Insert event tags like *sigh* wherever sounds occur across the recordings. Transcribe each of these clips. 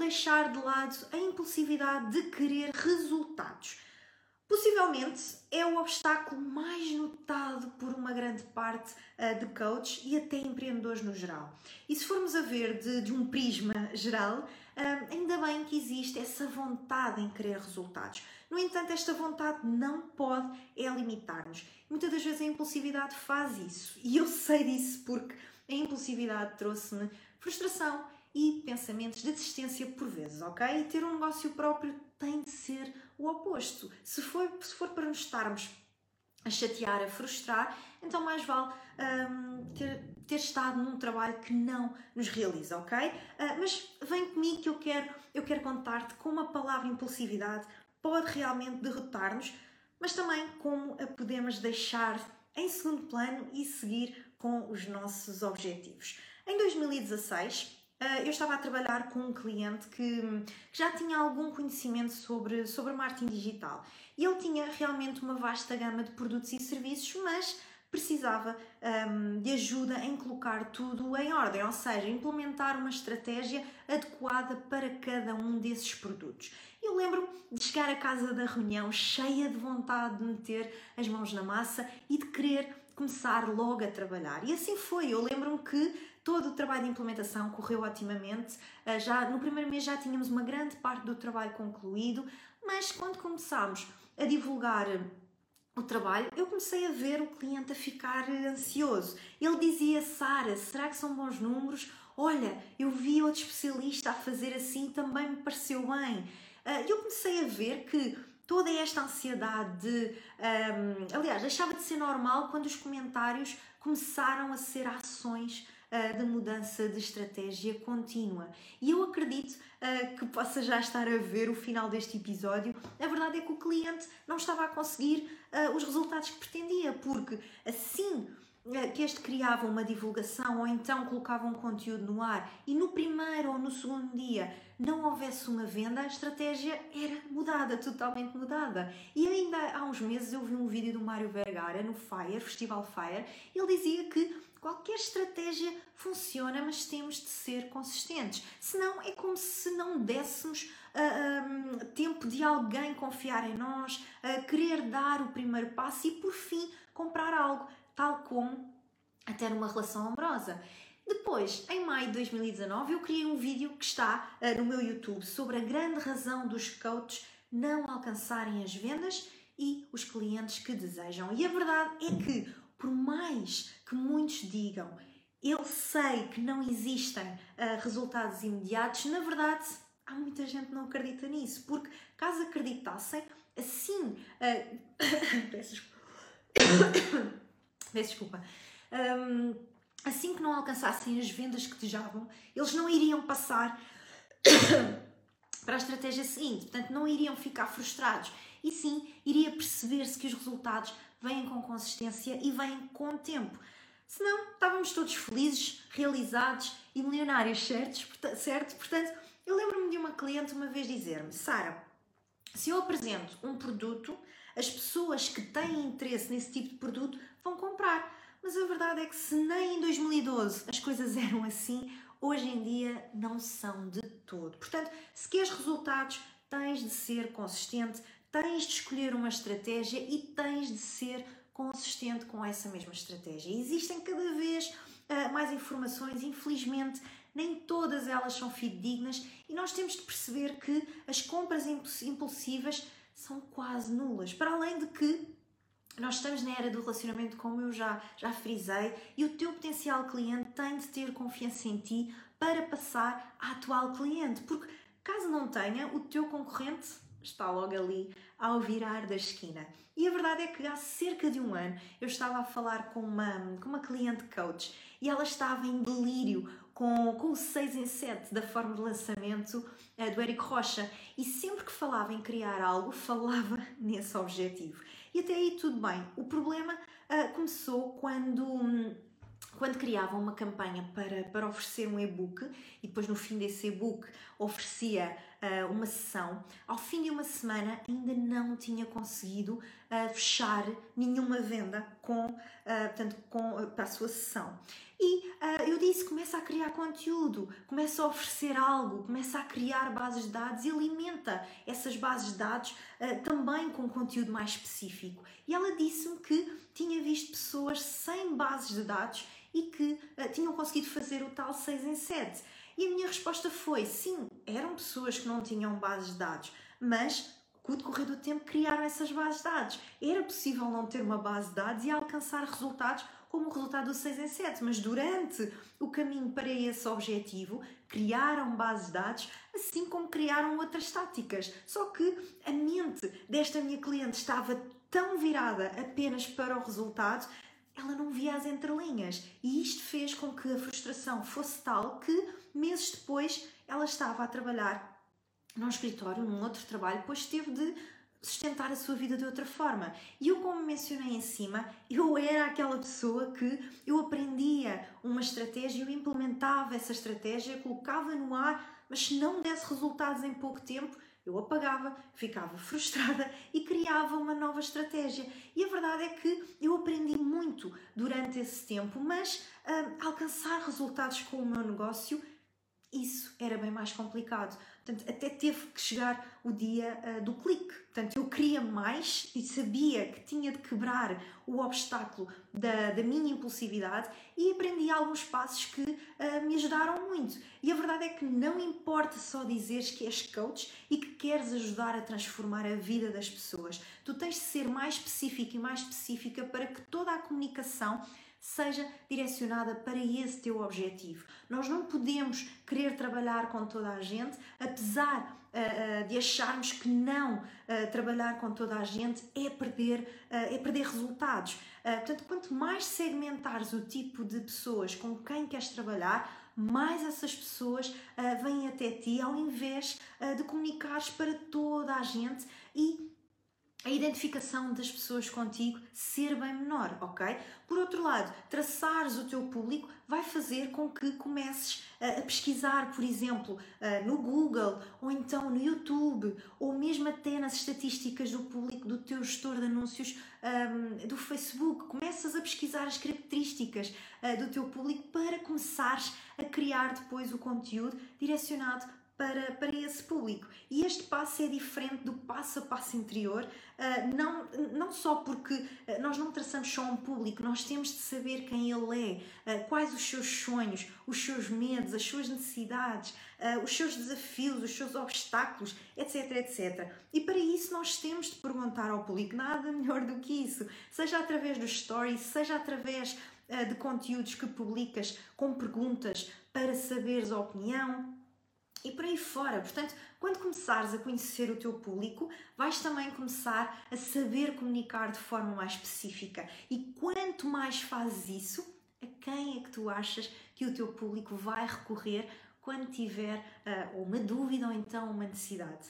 deixar de lado a impulsividade de querer resultados. Possivelmente é o obstáculo mais notado por uma grande parte uh, de coaches e até empreendedores no geral. E se formos a ver de, de um prisma geral, uh, ainda bem que existe essa vontade em querer resultados. No entanto, esta vontade não pode é limitar-nos. Muitas das vezes a impulsividade faz isso. E eu sei disso porque a impulsividade trouxe-me frustração e pensamentos de desistência por vezes, ok? E ter um negócio próprio tem de ser o oposto. Se for, se for para nos estarmos a chatear, a frustrar, então mais vale um, ter, ter estado num trabalho que não nos realiza, ok? Uh, mas vem comigo que eu quero, eu quero contar-te como a palavra impulsividade pode realmente derrotar-nos, mas também como a podemos deixar em segundo plano e seguir com os nossos objetivos. Em 2016, Uh, eu estava a trabalhar com um cliente que, que, já tinha algum conhecimento sobre, sobre marketing digital ele tinha realmente uma vasta gama de produtos e serviços, mas precisava um, de ajuda em colocar tudo em ordem, ou seja, implementar uma estratégia adequada para cada um desses produtos. Eu lembro de chegar à casa da reunião cheia de vontade de meter as mãos na massa e de querer começar logo a trabalhar. E assim foi. Eu lembro-me que todo o trabalho de implementação correu otimamente. Ah, já no primeiro mês já tínhamos uma grande parte do trabalho concluído, mas quando começámos a divulgar o trabalho, eu comecei a ver o cliente a ficar ansioso. Ele dizia: Sara, será que são bons números? Olha, eu vi outro especialista a fazer assim, também me pareceu bem. Ah, eu comecei a ver que toda esta ansiedade de. Um, aliás, deixava de ser normal quando os comentários começaram a ser ações uh, de mudança de estratégia contínua. E eu acredito uh, que possa já estar a ver o final deste episódio. A verdade é que o cliente não estava a conseguir uh, os resultados que pretendia, porque assim que este criava uma divulgação ou então colocava um conteúdo no ar e no primeiro ou no segundo dia não houvesse uma venda, a estratégia era mudada, totalmente mudada. E ainda há uns meses eu vi um vídeo do Mário Vergara no Fire, Festival Fire, ele dizia que Qualquer estratégia funciona, mas temos de ser consistentes. Senão é como se não dessemos uh, uh, tempo de alguém confiar em nós, uh, querer dar o primeiro passo e por fim comprar algo, tal como até numa relação amorosa. Depois, em maio de 2019, eu criei um vídeo que está uh, no meu YouTube sobre a grande razão dos coaches não alcançarem as vendas e os clientes que desejam. E a verdade é que por mais que muitos digam, eu sei que não existem uh, resultados imediatos, na verdade há muita gente que não acredita nisso, porque caso acreditassem, assim. Uh, *coughs* peço desculpa. *coughs* Desculpa. Um, assim que não alcançassem as vendas que desejavam, eles não iriam passar *coughs* para a estratégia seguinte, portanto, não iriam ficar frustrados e sim iria perceber-se que os resultados vêm com consistência e vêm com tempo. Senão, estávamos todos felizes, realizados e milionários, certos? certo? Portanto, eu lembro-me de uma cliente uma vez dizer-me: Sara, se eu apresento um produto, as pessoas que têm interesse nesse tipo de produto vão comprar. Mas a verdade é que se nem em 2012 as coisas *laughs* eram assim, hoje em dia não são de todo. Portanto, se queres resultados, tens de ser consistente, tens de escolher uma estratégia e tens de ser consistente com essa mesma estratégia. Existem cada vez uh, mais informações, infelizmente nem todas elas são fidedignas e nós temos de perceber que as compras impulsivas são quase nulas. Para além de que nós estamos na era do relacionamento, como eu já, já frisei, e o teu potencial cliente tem de ter confiança em ti para passar à atual cliente, porque caso não tenha, o teu concorrente está logo ali ao virar da esquina. E a verdade é que há cerca de um ano eu estava a falar com uma, com uma cliente coach e ela estava em delírio com, com o 6 em 7 da forma de lançamento uh, do Eric Rocha e sempre que falava em criar algo, *laughs* falava nesse objetivo. E até aí tudo bem. O problema uh, começou quando. Quando criava uma campanha para, para oferecer um e-book e depois no fim desse e-book oferecia uh, uma sessão, ao fim de uma semana ainda não tinha conseguido uh, fechar nenhuma venda com, uh, portanto, com, para a sua sessão. E eu disse: começa a criar conteúdo, começa a oferecer algo, começa a criar bases de dados e alimenta essas bases de dados também com conteúdo mais específico. E ela disse-me que tinha visto pessoas sem bases de dados e que tinham conseguido fazer o tal 6 em 7. E a minha resposta foi: sim, eram pessoas que não tinham bases de dados, mas com o decorrer do tempo criaram essas bases de dados. Era possível não ter uma base de dados e alcançar resultados como o resultado do 6 em 7, mas durante o caminho para esse objetivo, criaram bases de dados, assim como criaram outras táticas. Só que a mente desta minha cliente estava tão virada apenas para o resultado ela não via as entrelinhas. E isto fez com que a frustração fosse tal que, meses depois, ela estava a trabalhar num escritório, num outro trabalho, pois teve de sustentar a sua vida de outra forma. E eu, como mencionei em cima, eu era aquela pessoa que eu aprendia uma estratégia, eu implementava essa estratégia, colocava no ar, mas se não desse resultados em pouco tempo, eu apagava, ficava *laughs* frustrada e criava uma nova estratégia. E a verdade é que eu aprendi muito durante esse tempo, mas uh, alcançar resultados com o meu negócio, isso era bem mais complicado. Portanto, até teve que chegar o dia uh, do clique. Portanto, eu queria mais e sabia que tinha de quebrar o obstáculo da, da minha impulsividade e aprendi alguns passos que uh, me ajudaram muito. E a verdade é que não importa só dizeres que és coach e que queres ajudar a transformar a vida das pessoas. Tu tens de ser mais específico e mais específica para que toda a comunicação seja direcionada para esse teu objetivo. Nós não podemos querer trabalhar com toda a gente, apesar uh, uh, de acharmos que não uh, trabalhar com toda a gente é perder, é perder resultados. portanto, quanto mais segmentares o tipo de pessoas com quem queres trabalhar, mais essas pessoas uh, vêm até ti ao invés uh, de comunicares para toda a gente e a identificação das pessoas contigo ser bem menor, ok? Por outro lado, traçares o teu público vai fazer com que comeces a pesquisar, por exemplo, no Google ou então no YouTube ou mesmo até nas estatísticas do público do teu gestor de anúncios um, do Facebook. Começas a pesquisar as características do teu público para começares a criar depois o conteúdo direcionado para, para esse público. E este passo é diferente do passo a passo interior, uh, não, não só porque uh, nós não traçamos só um público, nós temos de saber quem ele é, uh, quais os seus sonhos, os seus medos, as suas necessidades, os seus desafios, os seus obstáculos, etc, etc. E para isso nós temos de perguntar ao público nada *laughs* melhor do que isso, seja através dos stories, seja através de conteúdos que publicas com perguntas para saberes a opinião, e por aí fora. Portanto, quando começares a conhecer o teu público, vais também começar a saber comunicar de forma mais específica. E quanto mais fazes isso, a quem é que tu achas que o teu público vai recorrer quando tiver uh, uma dúvida ou então uma necessidade?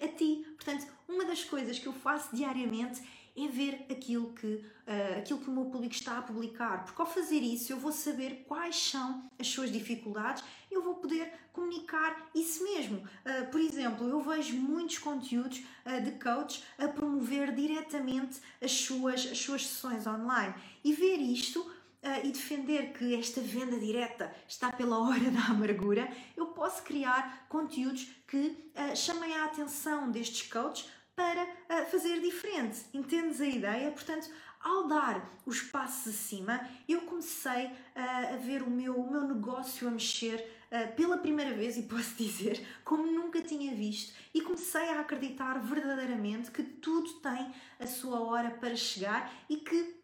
A ti. Portanto, uma das coisas que eu faço diariamente é ver aquilo que, uh, aquilo que o meu público está a publicar, porque ao fazer isso eu vou saber quais são as suas dificuldades, eu vou poder comunicar isso mesmo. Uh, por exemplo, eu vejo muitos conteúdos uh, de coach a promover diretamente as suas, as suas sessões online e ver isto Uh, e defender que esta venda direta está pela hora da amargura, eu posso criar conteúdos que uh, chamem a atenção destes coaches para uh, fazer diferente. Entendes a ideia? Portanto, ao dar os passos acima, eu comecei uh, a ver o meu, o meu negócio a mexer uh, pela primeira vez, e posso *laughs* dizer, como nunca tinha visto, e comecei a acreditar verdadeiramente que tudo tem a sua hora para chegar e que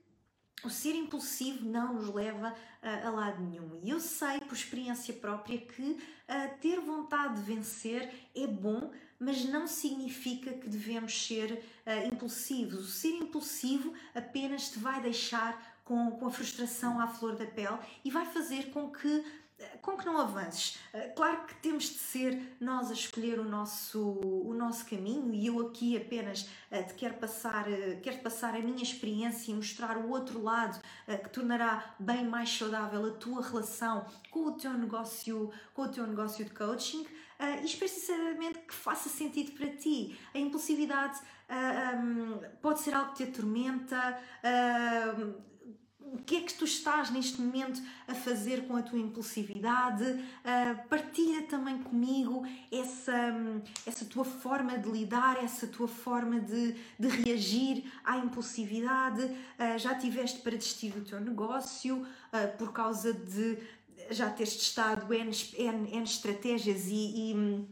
o ser impulsivo não nos leva uh, a lado nenhum. E eu sei por experiência própria que ter vontade de vencer é bom, mas não significa que devemos ser uh, impulsivos. O ser impulsivo apenas te vai deixar com, com a frustração à flor da pele e vai fazer com que com que não avances. Claro que temos de ser nós a escolher o nosso, o nosso caminho e eu aqui apenas te quero passar, quero passar a minha experiência e mostrar o outro lado que tornará bem mais saudável a tua relação com o teu negócio, com o teu negócio de coaching e espero sinceramente que faça sentido para ti. A impulsividade uh, um, pode ser algo que te atormenta. Uh, o que é que tu estás neste momento a fazer com a tua impulsividade? Uh, partilha também comigo essa, essa tua forma de lidar, essa tua forma de, de reagir à impulsividade. Uh, já tiveste para desistir do teu negócio uh, por causa de já teres testado N, N, N estratégias e, e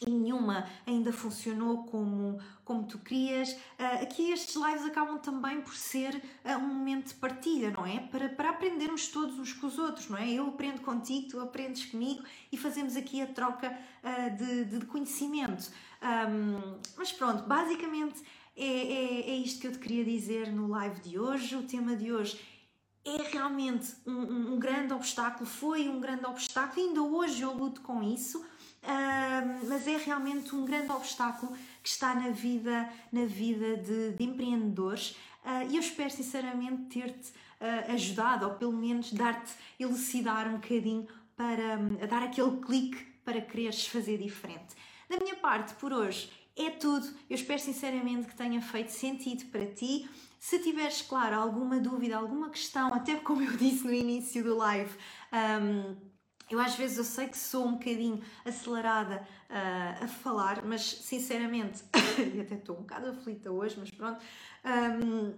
e nenhuma ainda funcionou como, como tu querias. Uh, aqui estes lives acabam também por ser uh, um momento de partilha, não é? Para, para aprendermos todos uns com os outros, não é? Eu aprendo contigo, tu aprendes comigo e fazemos aqui a troca uh, de, de, conhecimento. Um, mas pronto, basicamente é, é, é isto que eu te queria dizer no live de hoje. O tema de hoje é realmente um, um, grande obstáculo, foi um grande obstáculo, ainda hoje eu luto com isso uh, mas é realmente um grande obstáculo que está na vida, na vida de, de empreendedores uh, e eu espero sinceramente ter-te uh, ajudado ou pelo menos dar-te, elucidar um bocadinho para um, dar aquele clique para quereres fazer diferente. Da minha parte, por hoje, é tudo. Eu espero sinceramente que tenha feito sentido para ti. Se tiveres, claro, alguma dúvida, alguma questão, até como eu disse no início do live, um, eu às vezes eu sei que sou um bocadinho acelerada uh, a falar, mas sinceramente, *coughs* e até estou um bocado aflita hoje, mas pronto, um,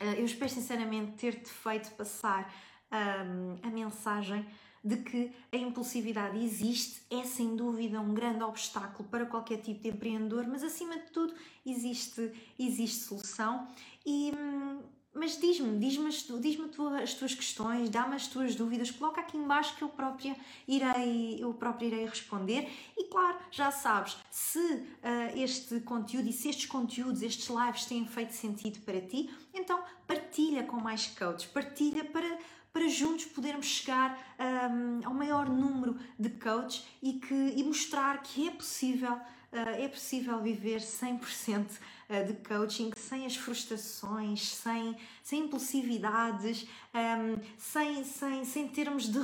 ah, eu espero sinceramente ter-te feito passar um, a mensagem de que a impulsividade existe, é sem dúvida um grande obstáculo para qualquer tipo de empreendedor, mas acima de tudo existe, existe solução e. Hum, mas diz-me, diz-me as, diz as tuas questões, dá-me as tuas dúvidas, coloca aqui embaixo que eu própria irei, eu própria irei responder. E claro, já sabes, se uh, este conteúdo e se estes conteúdos, estes lives têm feito sentido para ti, então partilha com mais coaches, partilha para para juntos podermos chegar um, ao maior número de coaches e, que, e mostrar que é possível, é possível viver 100% uh, de coaching sem as frustrações, sem, sem impulsividades, sem, sem, sem termos de,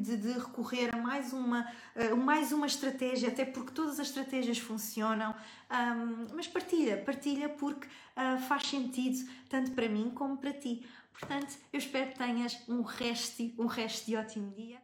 de, de recorrer a mais uma, uh, mais uma estratégia, até porque todas as estratégias funcionam. Mas partilha, partilha porque faz sentido tanto para mim como para ti. Portanto, eu espero que tenhas um resto, um resto de ótimo dia.